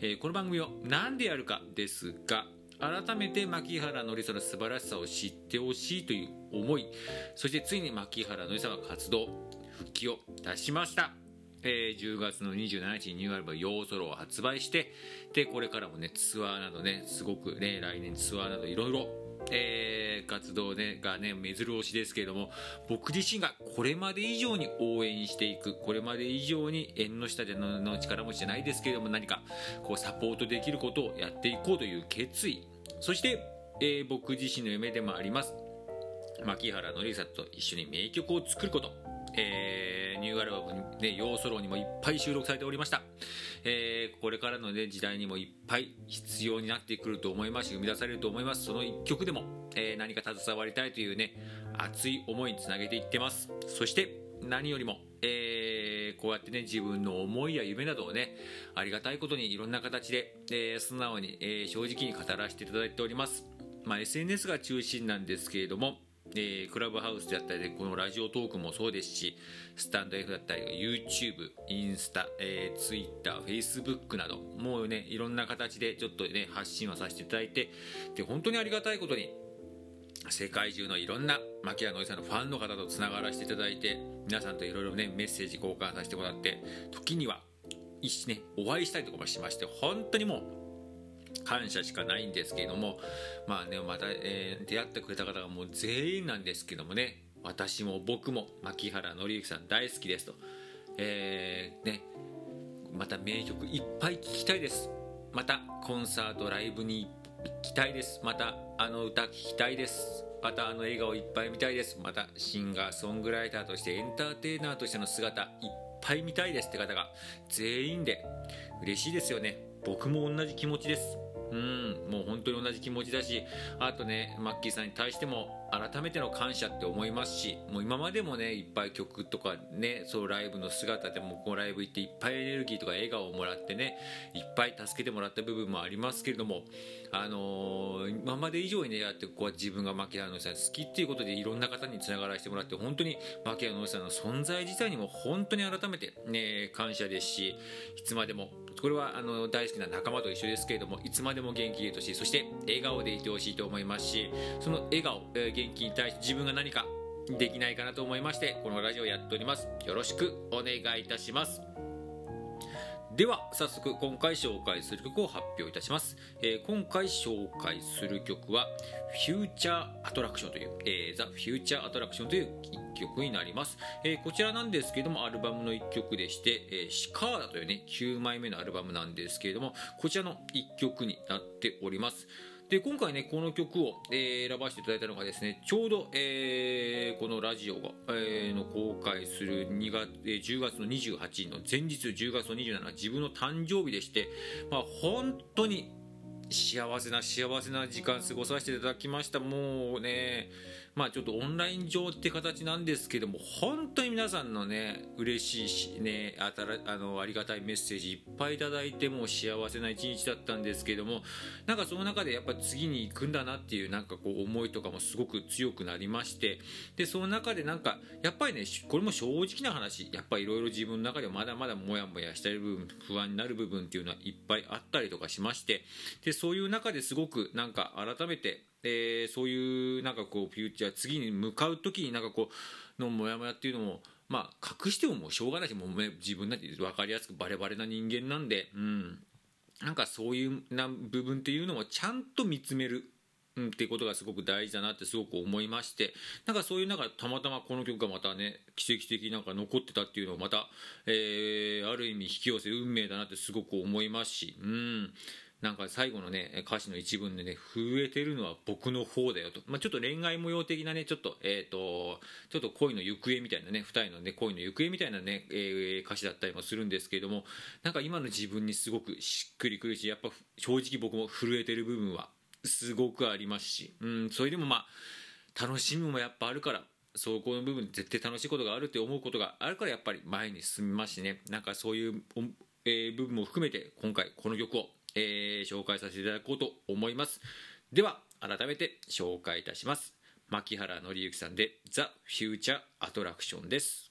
えーこの番組を何でやるかですが改めて牧原のりさの素晴らしさを知ってほしいという思いそしてついに牧原のりさんが活動復帰を出しました。えー10月の27日にニューアルバム「ヨーソロ」を発売してでこれからもねツアーなどねすごくね来年ツアーなどいろいろえー活動、ね、がね目白押しですけれども僕自身がこれまで以上に応援していくこれまで以上に縁の下でのの力持ちじゃないですけれども何かこうサポートできることをやっていこうという決意。そして、えー僕自身の夢でもあります。牧原紀之さんと一緒に名曲を作ること、えーニューアルバムに、ね、ヨーソロにもいっぱい収録されておりました、えーこれからの、ね、時代にもいっぱい必要になってくると思います。し生み出されると思います。その一曲でも、えー何か携わりたいというね熱い思いにつなげていってます。そして何よりも、えーこうやってね自分の思いや夢などをねありがたいことにいろんな形で、えー素直に、えー正直に語らせていただいております。まあ、SNS が中心なんですけれども、えークラブハウスであったりこのラジオトークもそうですしスタンド F だったり YouTube、インスタ、えー、Twitter、Facebook などもうねいろんな形でちょっとね発信はさせていただいてで本当にありがたいことに世界中のいろんな牧原のりさんのファンの方とつながらせていただいて皆さんといろいろねメッセージ交換させてもらって時には一ねお会いしたりとかもしまして本当にもう感謝しかないんですけれどもまあねまた、えー出会ってくれた方がもう全員なんですけどもね私も僕も牧原紀之さん大好きですと、えーねまた名曲いっぱい聴きたいです。またコンサートライブに行きたいです。またあの歌聴きたいです。またあの笑顔いっぱい見たいです。またシンガーソングライターとしてエンターテイナーとしての姿いっぱい見たいですって方が全員で嬉しいですよね。僕も同じ気持ちです。うんもう本当に同じ気持ちだしあとねマッキーさんに対しても改めての感謝って思いますしもう今までもねいっぱい曲とかねそうライブの姿でもこうライブ行っていっぱいエネルギーとか笑顔をもらってねいっぱい助けてもらった部分もありますけれどもあのー今まで以上にねやってこうやって自分が牧原のりさん好きっていうことでいろんな方につながらせてもらって本当に牧原のりさんの存在自体にも本当に改めてね感謝ですしいつまでもこれはあの大好きな仲間と一緒ですけれどもいつまででも元気でいてほしいそして笑顔でいてほしいと思いますしその笑顔、えー元気に対して自分が何かできないかなと思いましてこのラジオやっております。よろしくお願いいたします。では早速今回紹介する曲を発表いたします、えー今回紹介する曲は「フューチャーアトラクション」という「えー、ザ・フューチャーアトラクション」という1曲になります、えーこちらなんですけれどもアルバムの1曲でして「えーシカーダ」というね9枚目のアルバムなんですけれどもこちらの1曲になっております。で今回ねこの曲を、えー選ばせていただいたのがですねちょうど、えーこのラジオが、えーの公開する2月、えー10月の28日の前日10月の27日自分の誕生日でして、まあ、本当に幸せな幸せな時間過ごさせていただきました。もうねまあちょっとオンライン上って形なんですけども本当に皆さんのね嬉しいしねあたらあのありがたいメッセージいっぱいいただいても幸せな一日だったんですけどもなんかその中でやっぱ次に行くんだなっていうなんかこう思いとかもすごく強くなりましてでその中でなんかやっぱりねこれも正直な話やっぱりいろいろ自分の中でまだまだモヤモヤしてい部分不安になる部分っていうのはいっぱいあったりとかしましてでそういう中ですごくなんか改めてえーそういうなんかこうフューチャー次に向かう時になんかこうのモヤモヤっていうのもまあ隠してももうしょうがないしもうね自分なんて分かりやすくバレバレな人間なんでうん。なんかそういうな部分っていうのもちゃんと見つめるうん、っていうことがすごく大事だなってすごく思いましてなんかそういう中たまたまこの曲がまたね奇跡的になんか残ってたっていうのをまた、えーある意味引き寄せ運命だなってすごく思いますしうんなんか最後のね歌詞の一文でね震えてるのは僕の方だよと、まあ、ちょっと恋愛模様的なねちょっとえっ、とちょっと恋の行方みたいなね二人のね恋の行方みたいなね、えー歌詞だったりもするんですけれどもなんか今の自分にすごくしっくりくるしやっぱ正直僕も震えてる部分はすごくありますし、うん、それでもまあ楽しみもやっぱあるからそこの部分絶対楽しいことがあるって思うことがあるからやっぱり前に進みますしね。なんかそういう、えー、部分も含めて今回この曲を、えー、紹介させていただこうと思います。では改めて紹介いたします。牧原紀之さんで「ザ・フューチャー・アトラクション」です。